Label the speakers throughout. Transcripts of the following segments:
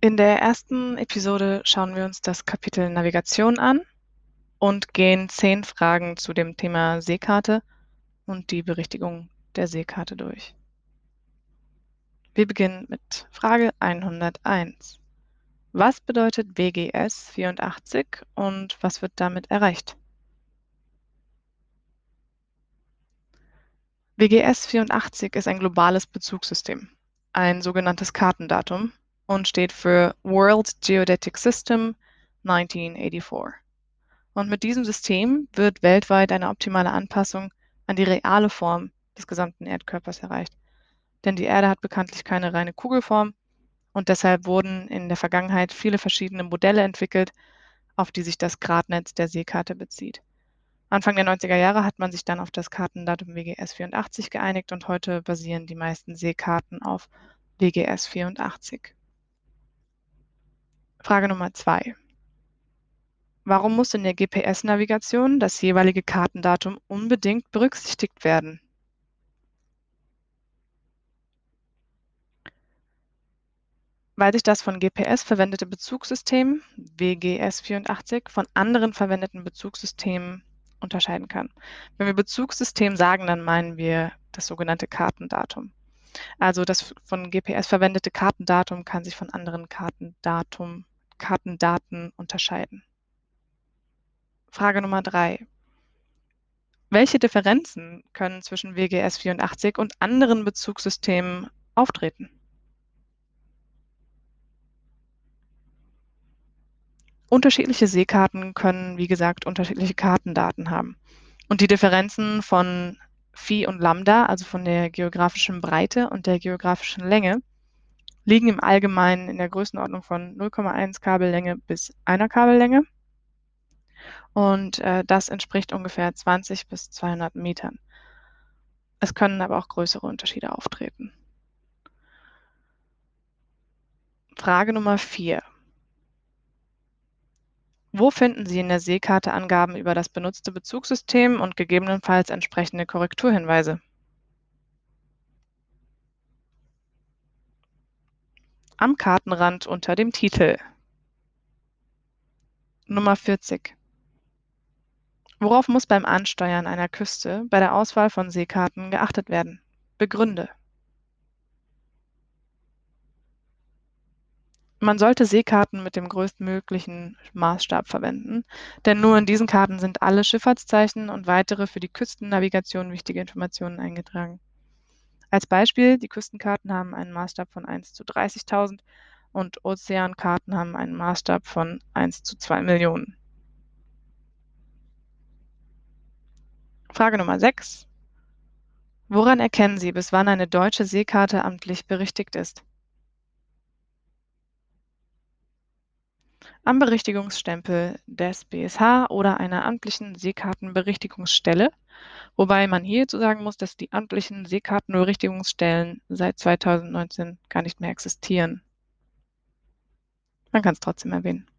Speaker 1: In der ersten Episode schauen wir uns das Kapitel Navigation an und gehen zehn Fragen zu dem Thema Seekarte und die Berichtigung der Seekarte durch. Wir beginnen mit Frage 101. Was bedeutet WGS 84 und was wird damit erreicht? WGS 84 ist ein globales Bezugssystem, ein sogenanntes Kartendatum und steht für World Geodetic System 1984. Und mit diesem System wird weltweit eine optimale Anpassung an die reale Form des gesamten Erdkörpers erreicht. Denn die Erde hat bekanntlich keine reine Kugelform und deshalb wurden in der Vergangenheit viele verschiedene Modelle entwickelt, auf die sich das Gradnetz der Seekarte bezieht. Anfang der 90er Jahre hat man sich dann auf das Kartendatum WGS 84 geeinigt und heute basieren die meisten Seekarten auf WGS 84. Frage Nummer zwei. Warum muss in der GPS-Navigation das jeweilige Kartendatum unbedingt berücksichtigt werden? Weil sich das von GPS verwendete Bezugssystem WGS 84 von anderen verwendeten Bezugssystemen unterscheiden kann. Wenn wir Bezugssystem sagen, dann meinen wir das sogenannte Kartendatum. Also das von GPS verwendete Kartendatum kann sich von anderen Kartendatum Kartendaten unterscheiden. Frage Nummer drei. Welche Differenzen können zwischen WGS 84 und anderen Bezugssystemen auftreten? Unterschiedliche Seekarten können, wie gesagt, unterschiedliche Kartendaten haben. Und die Differenzen von Phi und Lambda, also von der geografischen Breite und der geografischen Länge, liegen im Allgemeinen in der Größenordnung von 0,1 Kabellänge bis einer Kabellänge. Und äh, das entspricht ungefähr 20 bis 200 Metern. Es können aber auch größere Unterschiede auftreten. Frage Nummer 4. Wo finden Sie in der Seekarte Angaben über das benutzte Bezugssystem und gegebenenfalls entsprechende Korrekturhinweise? Am Kartenrand unter dem Titel. Nummer 40. Worauf muss beim Ansteuern einer Küste bei der Auswahl von Seekarten geachtet werden? Begründe. Man sollte Seekarten mit dem größtmöglichen Maßstab verwenden, denn nur in diesen Karten sind alle Schifffahrtszeichen und weitere für die Küstennavigation wichtige Informationen eingetragen. Als Beispiel, die Küstenkarten haben einen Maßstab von 1 zu 30.000 und Ozeankarten haben einen Maßstab von 1 zu 2 Millionen. Frage Nummer 6. Woran erkennen Sie, bis wann eine deutsche Seekarte amtlich berichtigt ist? Am Berichtigungsstempel des BSH oder einer amtlichen Seekartenberichtigungsstelle Wobei man hierzu sagen muss, dass die amtlichen Seekartenberichtigungsstellen seit 2019 gar nicht mehr existieren. Man kann es trotzdem erwähnen.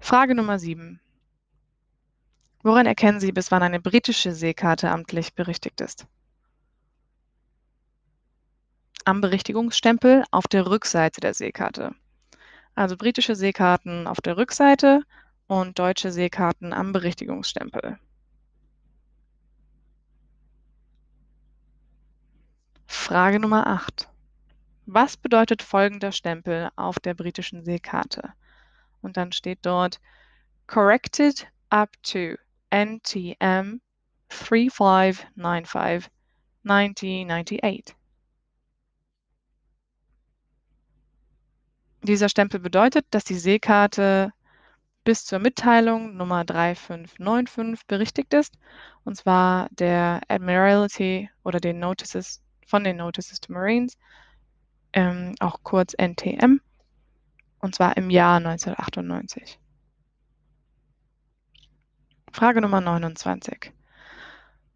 Speaker 1: Frage Nummer 7. Woran erkennen Sie, bis wann eine britische Seekarte amtlich berichtigt ist? Am Berichtigungsstempel auf der Rückseite der Seekarte. Also britische Seekarten auf der Rückseite und deutsche Seekarten am Berichtigungsstempel. Frage Nummer 8. Was bedeutet folgender Stempel auf der britischen Seekarte? Und dann steht dort Corrected up to NTM 3595 1998. Dieser Stempel bedeutet, dass die Seekarte bis zur Mitteilung Nummer 3595 berichtigt ist, und zwar der Admiralty oder den Notices von den Notices to Marines, ähm, auch kurz NTM, und zwar im Jahr 1998. Frage Nummer 29.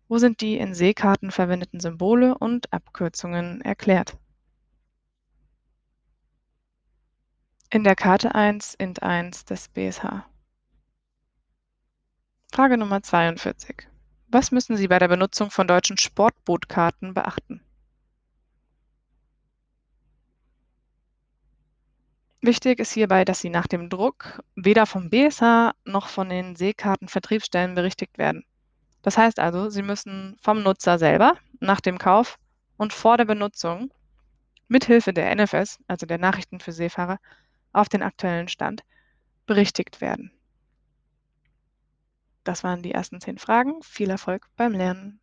Speaker 1: Wo sind die in Seekarten verwendeten Symbole und Abkürzungen erklärt? In der Karte 1 int 1 des BSH. Frage Nummer 42. Was müssen Sie bei der Benutzung von deutschen Sportbootkarten beachten? Wichtig ist hierbei, dass sie nach dem Druck weder vom BSH noch von den Seekartenvertriebsstellen berichtigt werden. Das heißt also, sie müssen vom Nutzer selber nach dem Kauf und vor der Benutzung mithilfe der NFS, also der Nachrichten für Seefahrer, auf den aktuellen Stand berichtigt werden. Das waren die ersten zehn Fragen. Viel Erfolg beim Lernen.